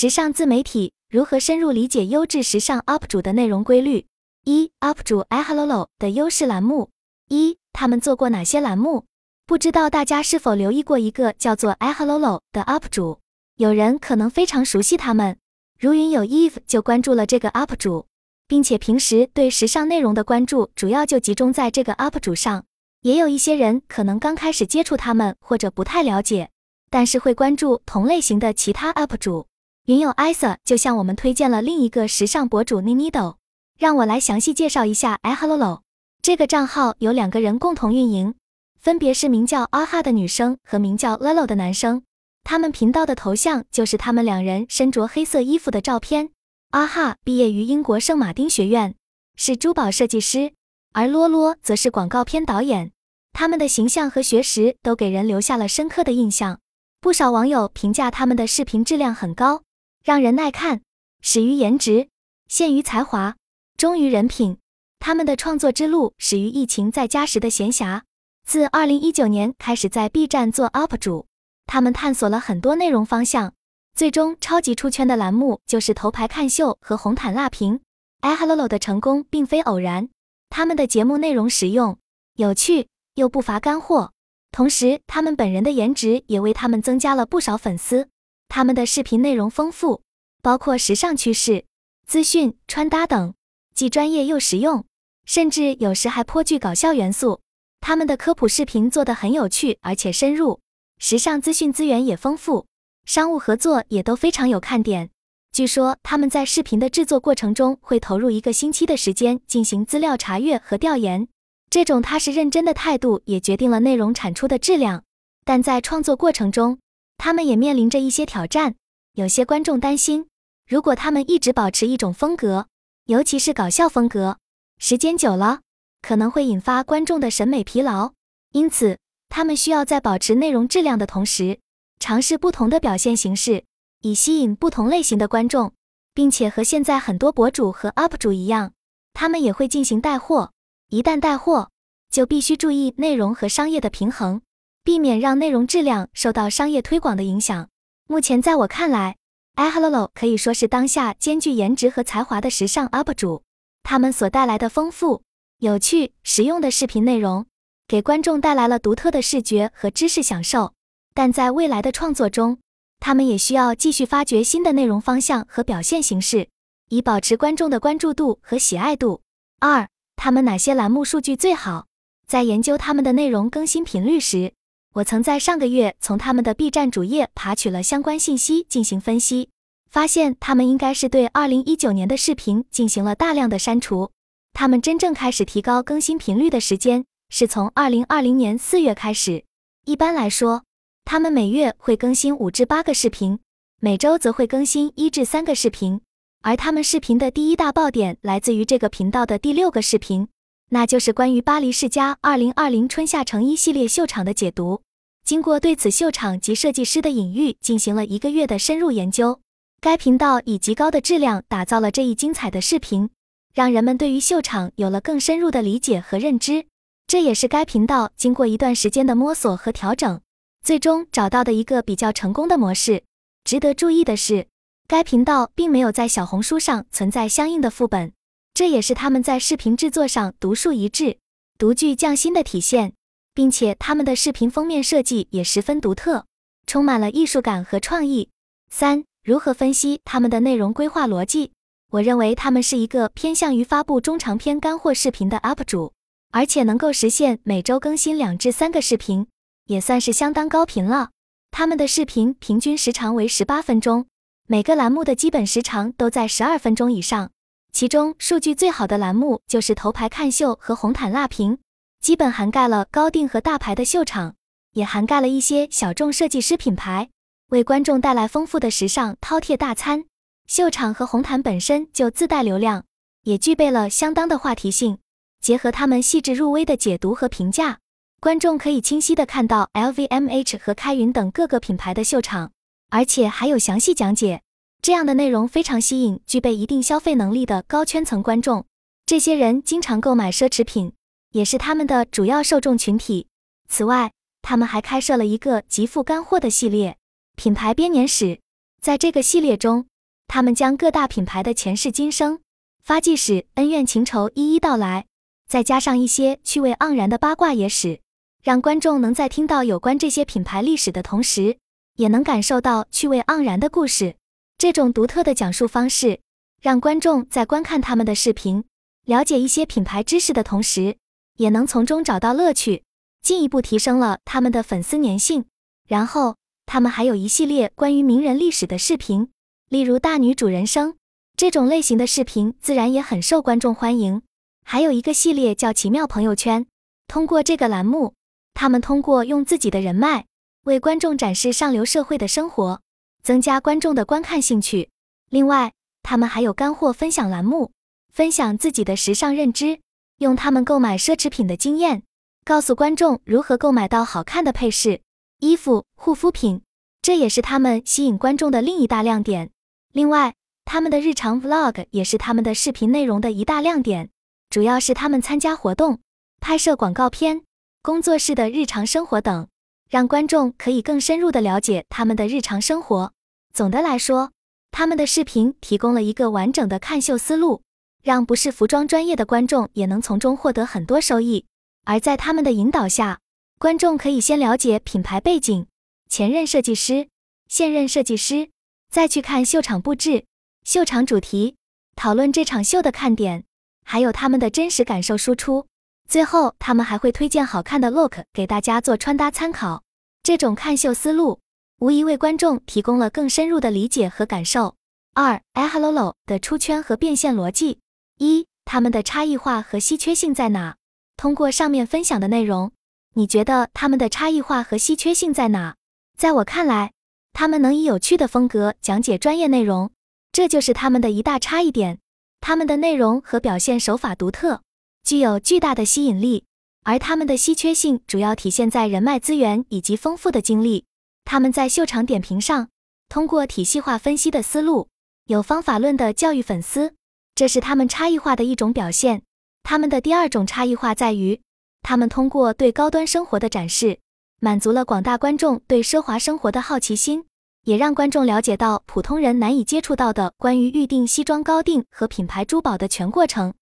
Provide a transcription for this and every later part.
时尚自媒体如何深入理解优质时尚 UP 主的内容规律？一、UP 主 iHello 的优势栏目。一、他们做过哪些栏目？不知道大家是否留意过一个叫做 iHello 的 UP 主？有人可能非常熟悉他们，如云有 Eve 就关注了这个 UP 主，并且平时对时尚内容的关注主要就集中在这个 UP 主上。也有一些人可能刚开始接触他们或者不太了解，但是会关注同类型的其他 UP 主。云友 Isa 就向我们推荐了另一个时尚博主 Ninido，让我来详细介绍一下 iHello。这个账号由两个人共同运营，分别是名叫 Aha 的女生和名叫 Lolo 的男生。他们频道的头像就是他们两人身着黑色衣服的照片。Aha 毕业于英国圣马丁学院，是珠宝设计师，而洛洛则是广告片导演。他们的形象和学识都给人留下了深刻的印象，不少网友评价他们的视频质量很高。让人耐看，始于颜值，陷于才华，忠于人品。他们的创作之路始于疫情在家时的闲暇。自二零一九年开始在 B 站做 UP 主，他们探索了很多内容方向，最终超级出圈的栏目就是头牌看秀和红毯辣评。iHello 的成功并非偶然，他们的节目内容实用、有趣又不乏干货，同时他们本人的颜值也为他们增加了不少粉丝。他们的视频内容丰富，包括时尚趋势、资讯、穿搭等，既专业又实用，甚至有时还颇具搞笑元素。他们的科普视频做得很有趣，而且深入，时尚资讯资源也丰富，商务合作也都非常有看点。据说他们在视频的制作过程中会投入一个星期的时间进行资料查阅和调研，这种踏实认真的态度也决定了内容产出的质量。但在创作过程中，他们也面临着一些挑战，有些观众担心，如果他们一直保持一种风格，尤其是搞笑风格，时间久了可能会引发观众的审美疲劳。因此，他们需要在保持内容质量的同时，尝试不同的表现形式，以吸引不同类型的观众，并且和现在很多博主和 UP 主一样，他们也会进行带货。一旦带货，就必须注意内容和商业的平衡。避免让内容质量受到商业推广的影响。目前，在我看来，iHello 可以说是当下兼具颜值和才华的时尚 UP 主。他们所带来的丰富、有趣、实用的视频内容，给观众带来了独特的视觉和知识享受。但在未来的创作中，他们也需要继续发掘新的内容方向和表现形式，以保持观众的关注度和喜爱度。二，他们哪些栏目数据最好？在研究他们的内容更新频率时，我曾在上个月从他们的 B 站主页爬取了相关信息进行分析，发现他们应该是对2019年的视频进行了大量的删除。他们真正开始提高更新频率的时间是从2020年4月开始。一般来说，他们每月会更新五至八个视频，每周则会更新一至三个视频。而他们视频的第一大爆点来自于这个频道的第六个视频。那就是关于巴黎世家二零二零春夏成衣系列秀场的解读。经过对此秀场及设计师的隐喻进行了一个月的深入研究，该频道以极高的质量打造了这一精彩的视频，让人们对于秀场有了更深入的理解和认知。这也是该频道经过一段时间的摸索和调整，最终找到的一个比较成功的模式。值得注意的是，该频道并没有在小红书上存在相应的副本。这也是他们在视频制作上独树一帜、独具匠心的体现，并且他们的视频封面设计也十分独特，充满了艺术感和创意。三、如何分析他们的内容规划逻辑？我认为他们是一个偏向于发布中长篇干货视频的 UP 主，而且能够实现每周更新两至三个视频，也算是相当高频了。他们的视频平均时长为十八分钟，每个栏目的基本时长都在十二分钟以上。其中数据最好的栏目就是头牌看秀和红毯辣评，基本涵盖了高定和大牌的秀场，也涵盖了一些小众设计师品牌，为观众带来丰富的时尚饕餮大餐。秀场和红毯本身就自带流量，也具备了相当的话题性。结合他们细致入微的解读和评价，观众可以清晰的看到 LVMH 和开云等各个品牌的秀场，而且还有详细讲解。这样的内容非常吸引具备一定消费能力的高圈层观众，这些人经常购买奢侈品，也是他们的主要受众群体。此外，他们还开设了一个极富干货的系列——品牌编年史。在这个系列中，他们将各大品牌的前世今生、发迹史、恩怨情仇一一道来，再加上一些趣味盎然的八卦野史，让观众能在听到有关这些品牌历史的同时，也能感受到趣味盎然的故事。这种独特的讲述方式，让观众在观看他们的视频、了解一些品牌知识的同时，也能从中找到乐趣，进一步提升了他们的粉丝粘性。然后，他们还有一系列关于名人历史的视频。例如大女主人生这种类型的视频，自然也很受观众欢迎。还有一个系列叫奇妙朋友圈，通过这个栏目，他们通过用自己的人脉为观众展示上流社会的生活，增加观众的观看兴趣。另外，他们还有干货分享栏目，分享自己的时尚认知，用他们购买奢侈品的经验，告诉观众如何购买到好看的配饰、衣服、护肤品。这也是他们吸引观众的另一大亮点。另外，他们的日常 vlog 也是他们的视频内容的一大亮点，主要是他们参加活动、拍摄广告片、工作室的日常生活等，让观众可以更深入的了解他们的日常生活。总的来说，他们的视频提供了一个完整的看秀思路，让不是服装专业的观众也能从中获得很多收益。而在他们的引导下，观众可以先了解品牌背景、前任设计师、现任设计师。再去看秀场布置、秀场主题，讨论这场秀的看点，还有他们的真实感受输出。最后，他们还会推荐好看的 look 给大家做穿搭参考。这种看秀思路无疑为观众提供了更深入的理解和感受。二，iHello 的出圈和变现逻辑：一、他们的差异化和稀缺性在哪？通过上面分享的内容，你觉得他们的差异化和稀缺性在哪？在我看来。他们能以有趣的风格讲解专业内容，这就是他们的一大差异点。他们的内容和表现手法独特，具有巨大的吸引力。而他们的稀缺性主要体现在人脉资源以及丰富的经历。他们在秀场点评上，通过体系化分析的思路，有方法论的教育粉丝，这是他们差异化的一种表现。他们的第二种差异化在于，他们通过对高端生活的展示。满足了广大观众对奢华生活的好奇心，也让观众了解到普通人难以接触到的关于预定西装高定和品牌珠宝的全过程。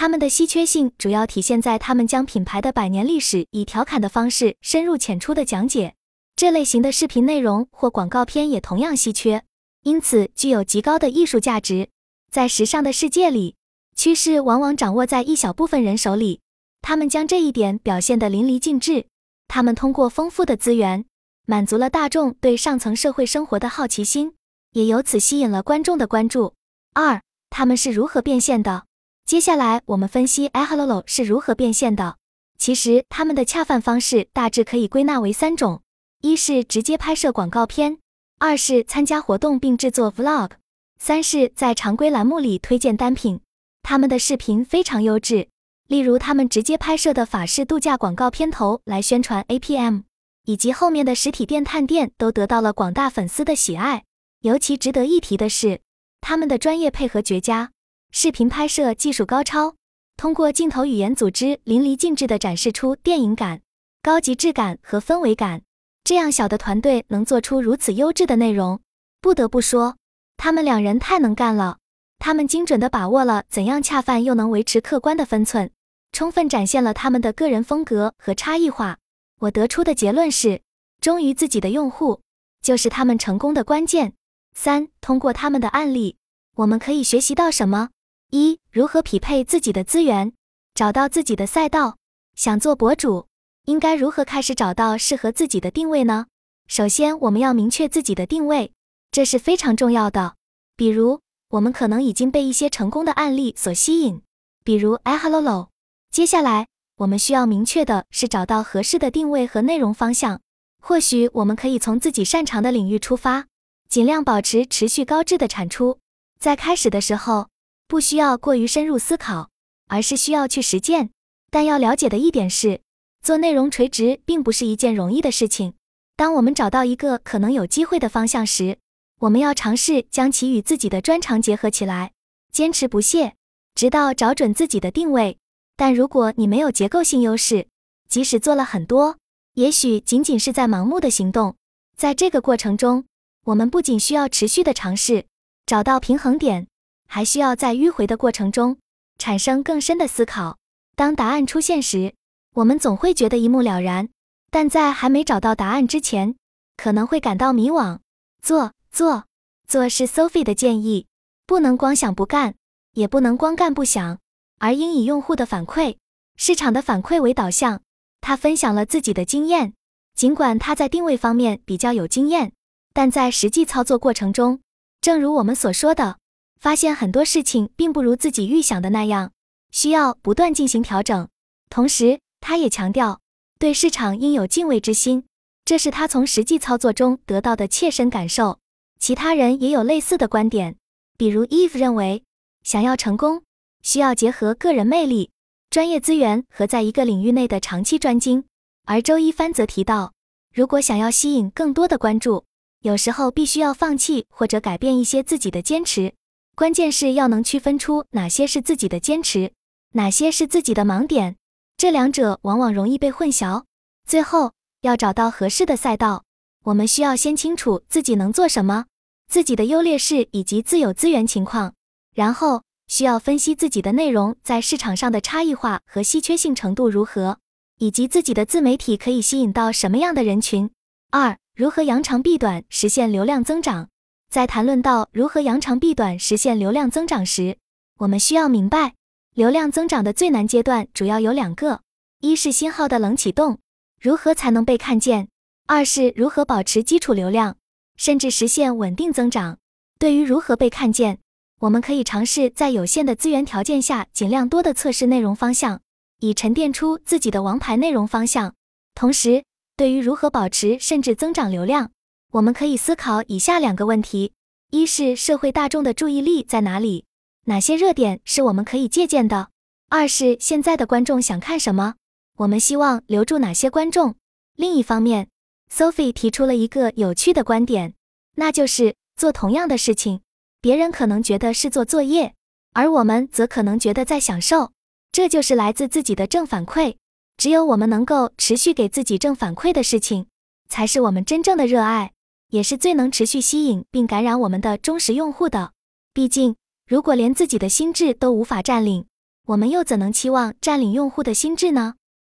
他们的稀缺性主要体现在他们将品牌的百年历史以调侃的方式深入浅出的讲解。这类型的视频内容或广告片也同样稀缺，因此具有极高的艺术价值。在时尚的世界里，趋势往往掌握在一小部分人手里，他们将这一点表现得淋漓尽致。他们通过丰富的资源，满足了大众对上层社会生活的好奇心，也由此吸引了观众的关注。二，他们是如何变现的？接下来我们分析 iHello 是如何变现的。其实他们的恰饭方式大致可以归纳为三种：一是直接拍摄广告片，二是参加活动并制作 vlog，三是在常规栏目里推荐单品。他们的视频非常优质。例如，他们直接拍摄的法式度假广告片头来宣传 APM，以及后面的实体店探店都得到了广大粉丝的喜爱。尤其值得一提的是，他们的专业配合绝佳，视频拍摄技术高超，通过镜头语言组织，淋漓尽致地展示出电影感、高级质感和氛围感。这样小的团队能做出如此优质的内容，不得不说，他们两人太能干了。他们精准地把握了怎样恰饭又能维持客观的分寸。充分展现了他们的个人风格和差异化。我得出的结论是，忠于自己的用户就是他们成功的关键。三，通过他们的案例，我们可以学习到什么？一，如何匹配自己的资源，找到自己的赛道。想做博主，应该如何开始找到适合自己的定位呢？首先，我们要明确自己的定位，这是非常重要的。比如，我们可能已经被一些成功的案例所吸引，比如 iHello。接下来，我们需要明确的是找到合适的定位和内容方向。或许我们可以从自己擅长的领域出发，尽量保持持续高质的产出。在开始的时候，不需要过于深入思考，而是需要去实践。但要了解的一点是，做内容垂直并不是一件容易的事情。当我们找到一个可能有机会的方向时，我们要尝试将其与自己的专长结合起来，坚持不懈，直到找准自己的定位。但如果你没有结构性优势，即使做了很多，也许仅仅是在盲目的行动。在这个过程中，我们不仅需要持续的尝试，找到平衡点，还需要在迂回的过程中产生更深的思考。当答案出现时，我们总会觉得一目了然，但在还没找到答案之前，可能会感到迷惘。做做做是 Sophie 的建议，不能光想不干，也不能光干不想，而应以用户的反馈、市场的反馈为导向。他分享了自己的经验，尽管他在定位方面比较有经验，但在实际操作过程中，正如我们所说的，发现很多事情并不如自己预想的那样，需要不断进行调整。同时，他也强调对市场应有敬畏之心，这是他从实际操作中得到的切身感受。其他人也有类似的观点，比如 Eve 认为，想要成功，需要结合个人魅力。专业资源和在一个领域内的长期专精，而周一帆则提到，如果想要吸引更多的关注，有时候必须要放弃或者改变一些自己的坚持。关键是要能区分出哪些是自己的坚持，哪些是自己的盲点，这两者往往容易被混淆。最后，要找到合适的赛道，我们需要先清楚自己能做什么，自己的优劣势以及自有资源情况，然后。需要分析自己的内容在市场上的差异化和稀缺性程度如何，以及自己的自媒体可以吸引到什么样的人群。二、如何扬长避短，实现流量增长？在谈论到如何扬长避短实现流量增长时，我们需要明白，流量增长的最难阶段主要有两个：一是新号的冷启动，如何才能被看见；二是如何保持基础流量，甚至实现稳定增长。对于如何被看见，我们可以尝试在有限的资源条件下，尽量多的测试内容方向，以沉淀出自己的王牌内容方向。同时，对于如何保持甚至增长流量，我们可以思考以下两个问题：一是社会大众的注意力在哪里，哪些热点是我们可以借鉴的；二是现在的观众想看什么，我们希望留住哪些观众。另一方面，Sophie 提出了一个有趣的观点，那就是做同样的事情。别人可能觉得是做作业，而我们则可能觉得在享受。这就是来自自己的正反馈。只有我们能够持续给自己正反馈的事情，才是我们真正的热爱，也是最能持续吸引并感染我们的忠实用户的。毕竟，如果连自己的心智都无法占领，我们又怎能期望占领用户的心智呢？